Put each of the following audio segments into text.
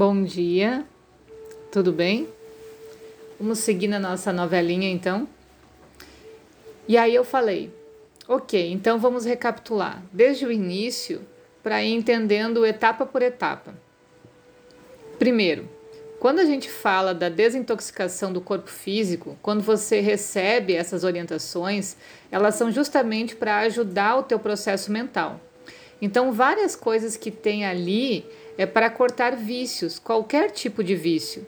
Bom dia, tudo bem? Vamos seguir na nossa novelinha então. E aí eu falei, ok, então vamos recapitular desde o início para ir entendendo etapa por etapa. Primeiro, quando a gente fala da desintoxicação do corpo físico, quando você recebe essas orientações, elas são justamente para ajudar o teu processo mental. Então, várias coisas que tem ali é para cortar vícios, qualquer tipo de vício.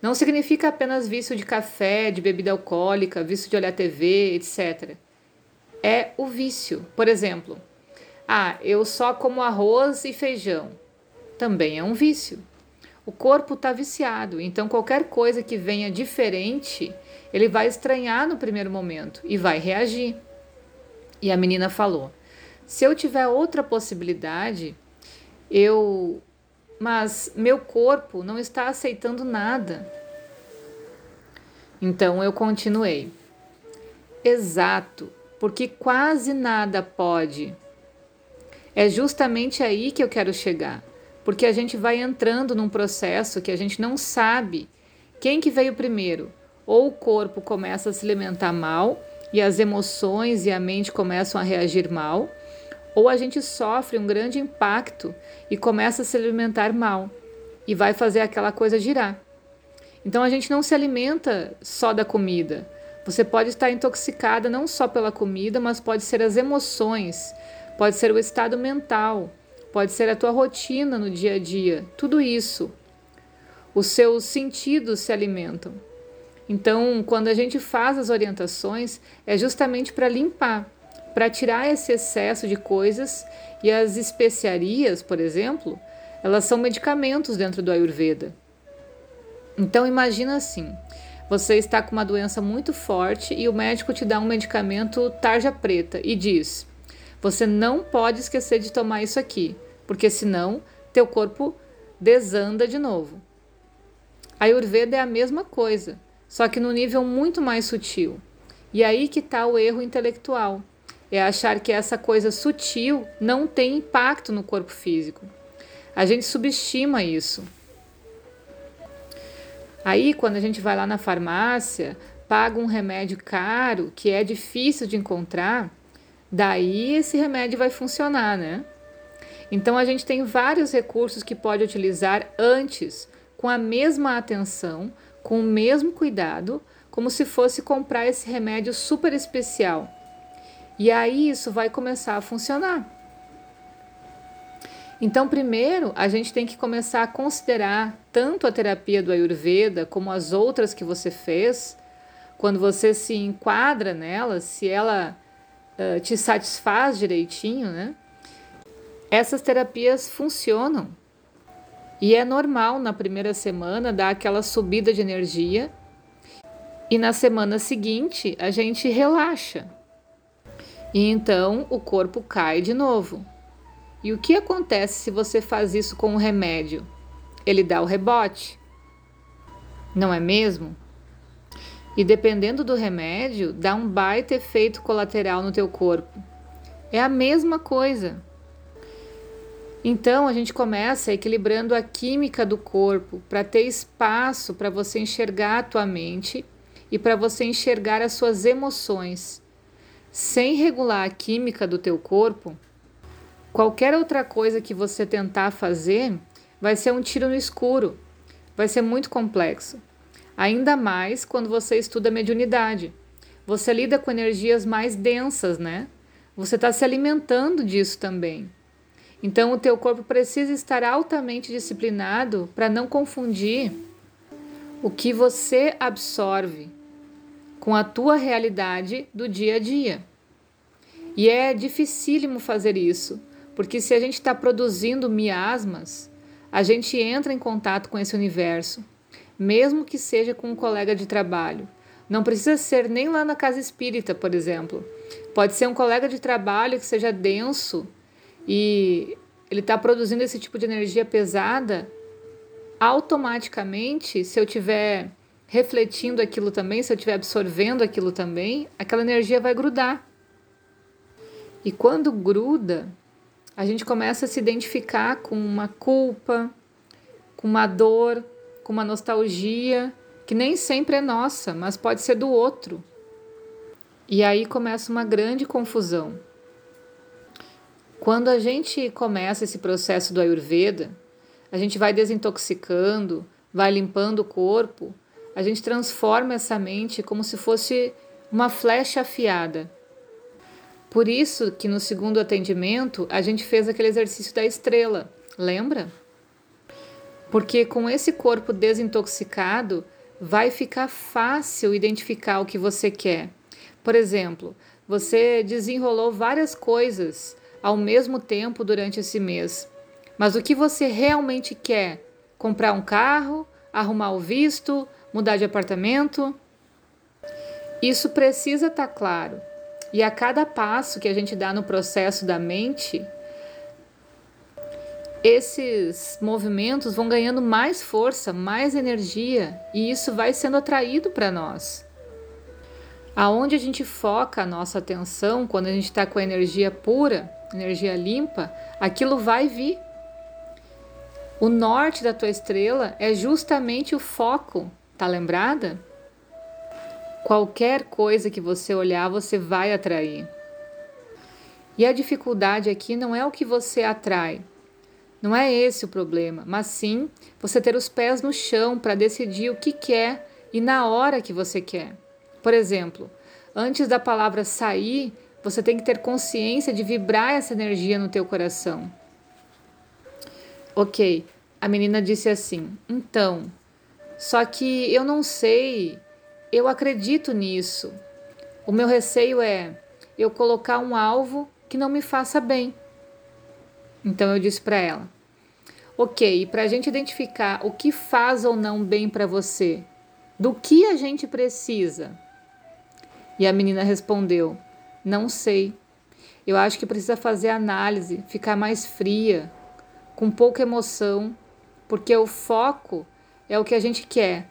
Não significa apenas vício de café, de bebida alcoólica, vício de olhar TV, etc. É o vício. Por exemplo, ah, eu só como arroz e feijão. Também é um vício. O corpo está viciado, então qualquer coisa que venha diferente, ele vai estranhar no primeiro momento e vai reagir. E a menina falou: se eu tiver outra possibilidade, eu mas meu corpo não está aceitando nada. Então eu continuei. Exato, porque quase nada pode. É justamente aí que eu quero chegar, porque a gente vai entrando num processo que a gente não sabe quem que veio primeiro. Ou o corpo começa a se alimentar mal e as emoções e a mente começam a reagir mal, ou a gente sofre um grande impacto e começa a se alimentar mal e vai fazer aquela coisa girar. Então a gente não se alimenta só da comida. Você pode estar intoxicada não só pela comida, mas pode ser as emoções, pode ser o estado mental, pode ser a tua rotina no dia a dia, tudo isso. Os seus sentidos se alimentam. Então, quando a gente faz as orientações, é justamente para limpar para tirar esse excesso de coisas e as especiarias, por exemplo, elas são medicamentos dentro do Ayurveda. Então imagina assim, você está com uma doença muito forte e o médico te dá um medicamento tarja preta e diz: "Você não pode esquecer de tomar isso aqui, porque senão teu corpo desanda de novo". A Ayurveda é a mesma coisa, só que no nível muito mais sutil. E aí que está o erro intelectual é achar que essa coisa sutil não tem impacto no corpo físico. A gente subestima isso. Aí, quando a gente vai lá na farmácia, paga um remédio caro que é difícil de encontrar, daí esse remédio vai funcionar, né? Então a gente tem vários recursos que pode utilizar antes, com a mesma atenção, com o mesmo cuidado, como se fosse comprar esse remédio super especial e aí isso vai começar a funcionar. Então, primeiro, a gente tem que começar a considerar tanto a terapia do Ayurveda como as outras que você fez, quando você se enquadra nela, se ela uh, te satisfaz direitinho, né? Essas terapias funcionam. E é normal na primeira semana dar aquela subida de energia e na semana seguinte a gente relaxa. E então o corpo cai de novo. E o que acontece se você faz isso com um remédio? Ele dá o rebote. Não é mesmo? E dependendo do remédio, dá um baita efeito colateral no teu corpo. É a mesma coisa. Então a gente começa equilibrando a química do corpo para ter espaço para você enxergar a tua mente e para você enxergar as suas emoções. Sem regular a química do teu corpo, qualquer outra coisa que você tentar fazer vai ser um tiro no escuro, vai ser muito complexo. Ainda mais quando você estuda mediunidade. Você lida com energias mais densas, né? Você está se alimentando disso também. Então, o teu corpo precisa estar altamente disciplinado para não confundir o que você absorve com a tua realidade do dia a dia. E é dificílimo fazer isso, porque se a gente está produzindo miasmas, a gente entra em contato com esse universo, mesmo que seja com um colega de trabalho. Não precisa ser nem lá na casa espírita, por exemplo. Pode ser um colega de trabalho que seja denso e ele está produzindo esse tipo de energia pesada. Automaticamente, se eu tiver refletindo aquilo também, se eu estiver absorvendo aquilo também, aquela energia vai grudar. E quando gruda, a gente começa a se identificar com uma culpa, com uma dor, com uma nostalgia que nem sempre é nossa, mas pode ser do outro. E aí começa uma grande confusão. Quando a gente começa esse processo do Ayurveda, a gente vai desintoxicando, vai limpando o corpo, a gente transforma essa mente como se fosse uma flecha afiada. Por isso que no segundo atendimento a gente fez aquele exercício da estrela, lembra? Porque com esse corpo desintoxicado vai ficar fácil identificar o que você quer. Por exemplo, você desenrolou várias coisas ao mesmo tempo durante esse mês, mas o que você realmente quer? Comprar um carro, arrumar o visto, mudar de apartamento? Isso precisa estar tá claro. E a cada passo que a gente dá no processo da mente, esses movimentos vão ganhando mais força, mais energia, e isso vai sendo atraído para nós. Aonde a gente foca a nossa atenção quando a gente está com a energia pura, energia limpa, aquilo vai vir. O norte da tua estrela é justamente o foco, tá lembrada? Qualquer coisa que você olhar, você vai atrair. E a dificuldade aqui não é o que você atrai. Não é esse o problema, mas sim você ter os pés no chão para decidir o que quer e na hora que você quer. Por exemplo, antes da palavra sair, você tem que ter consciência de vibrar essa energia no teu coração. Ok, a menina disse assim: então, só que eu não sei eu acredito nisso. O meu receio é eu colocar um alvo que não me faça bem. Então eu disse para ela: Ok, para a gente identificar o que faz ou não bem para você, do que a gente precisa? E a menina respondeu: Não sei. Eu acho que precisa fazer análise, ficar mais fria, com pouca emoção, porque o foco é o que a gente quer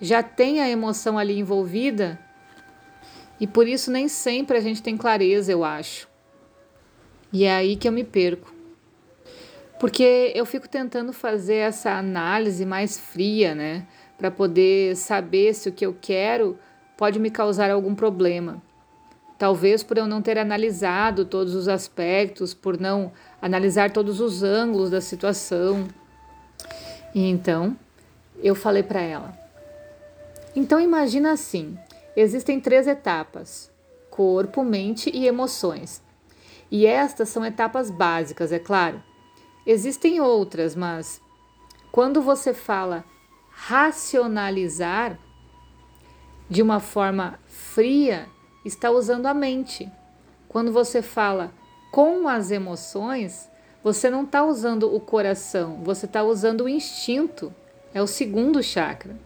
já tem a emoção ali envolvida e por isso nem sempre a gente tem clareza, eu acho. E é aí que eu me perco. Porque eu fico tentando fazer essa análise mais fria, né? Para poder saber se o que eu quero pode me causar algum problema. Talvez por eu não ter analisado todos os aspectos, por não analisar todos os ângulos da situação. E então eu falei para ela: então imagina assim: existem três etapas: corpo, mente e emoções. E estas são etapas básicas, é claro. Existem outras, mas quando você fala racionalizar de uma forma fria, está usando a mente. Quando você fala com as emoções, você não está usando o coração, você está usando o instinto. É o segundo chakra.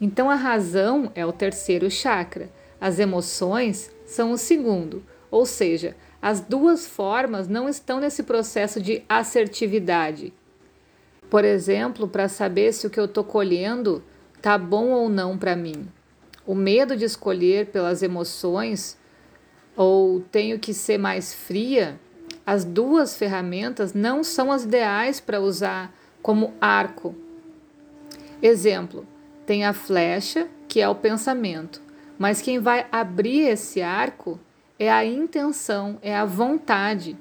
Então a razão é o terceiro chakra, as emoções são o segundo, ou seja, as duas formas não estão nesse processo de assertividade. Por exemplo, para saber se o que eu estou colhendo tá bom ou não para mim. O medo de escolher pelas emoções ou tenho que ser mais fria, as duas ferramentas não são as ideais para usar como arco. Exemplo: tem a flecha, que é o pensamento, mas quem vai abrir esse arco é a intenção, é a vontade.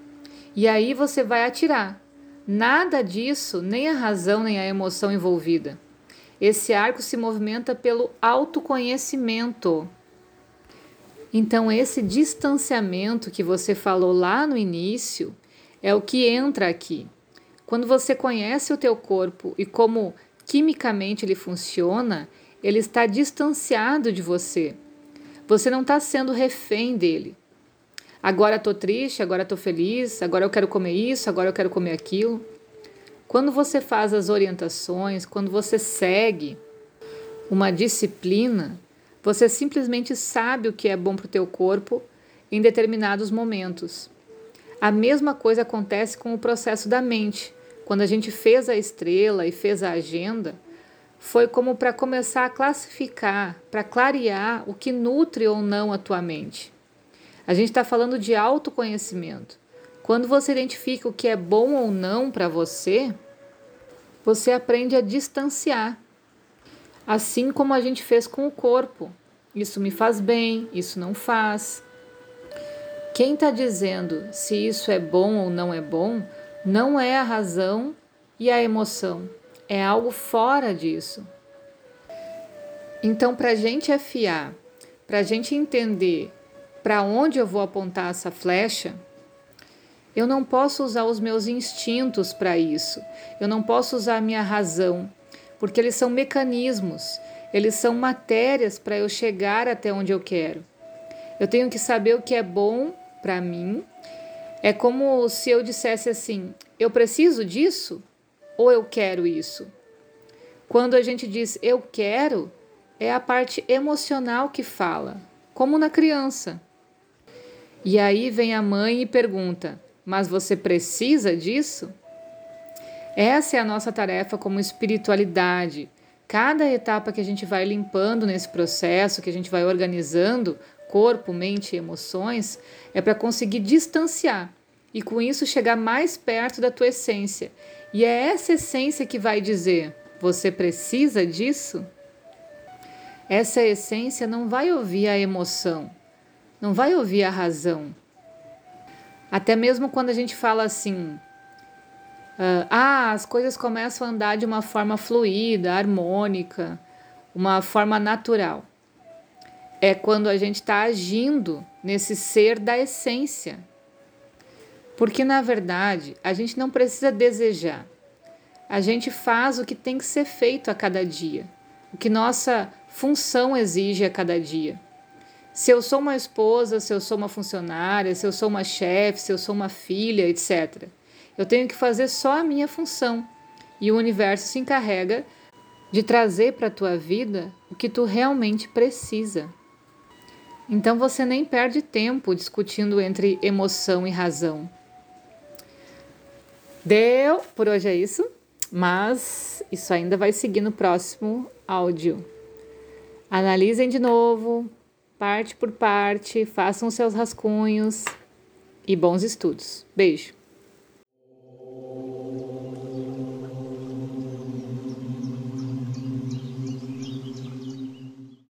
E aí você vai atirar. Nada disso, nem a razão nem a emoção envolvida. Esse arco se movimenta pelo autoconhecimento. Então, esse distanciamento que você falou lá no início é o que entra aqui. Quando você conhece o teu corpo e como quimicamente ele funciona, ele está distanciado de você. Você não está sendo refém dele. Agora estou triste, agora estou feliz, agora eu quero comer isso, agora eu quero comer aquilo. Quando você faz as orientações, quando você segue uma disciplina, você simplesmente sabe o que é bom para o teu corpo em determinados momentos. A mesma coisa acontece com o processo da mente. Quando a gente fez a estrela e fez a agenda, foi como para começar a classificar, para clarear o que nutre ou não a tua mente. A gente está falando de autoconhecimento. Quando você identifica o que é bom ou não para você, você aprende a distanciar. Assim como a gente fez com o corpo. Isso me faz bem, isso não faz. Quem está dizendo se isso é bom ou não é bom não é a razão e a emoção, é algo fora disso. Então, para a gente afiar, para a gente entender para onde eu vou apontar essa flecha, eu não posso usar os meus instintos para isso, eu não posso usar a minha razão, porque eles são mecanismos, eles são matérias para eu chegar até onde eu quero. Eu tenho que saber o que é bom para mim. É como se eu dissesse assim: eu preciso disso ou eu quero isso? Quando a gente diz eu quero, é a parte emocional que fala, como na criança. E aí vem a mãe e pergunta: Mas você precisa disso? Essa é a nossa tarefa como espiritualidade. Cada etapa que a gente vai limpando nesse processo, que a gente vai organizando, corpo, mente e emoções, é para conseguir distanciar e com isso chegar mais perto da tua essência. E é essa essência que vai dizer: você precisa disso? Essa essência não vai ouvir a emoção, não vai ouvir a razão. Até mesmo quando a gente fala assim, ah, ah, as coisas começam a andar de uma forma fluida, harmônica, uma forma natural. É quando a gente está agindo nesse ser da essência. Porque, na verdade, a gente não precisa desejar. A gente faz o que tem que ser feito a cada dia, o que nossa função exige a cada dia. Se eu sou uma esposa, se eu sou uma funcionária, se eu sou uma chefe, se eu sou uma filha, etc. Eu tenho que fazer só a minha função. E o universo se encarrega de trazer para a tua vida o que tu realmente precisa. Então você nem perde tempo discutindo entre emoção e razão. Deu, por hoje é isso, mas isso ainda vai seguir no próximo áudio. Analisem de novo, parte por parte, façam seus rascunhos e bons estudos. Beijo!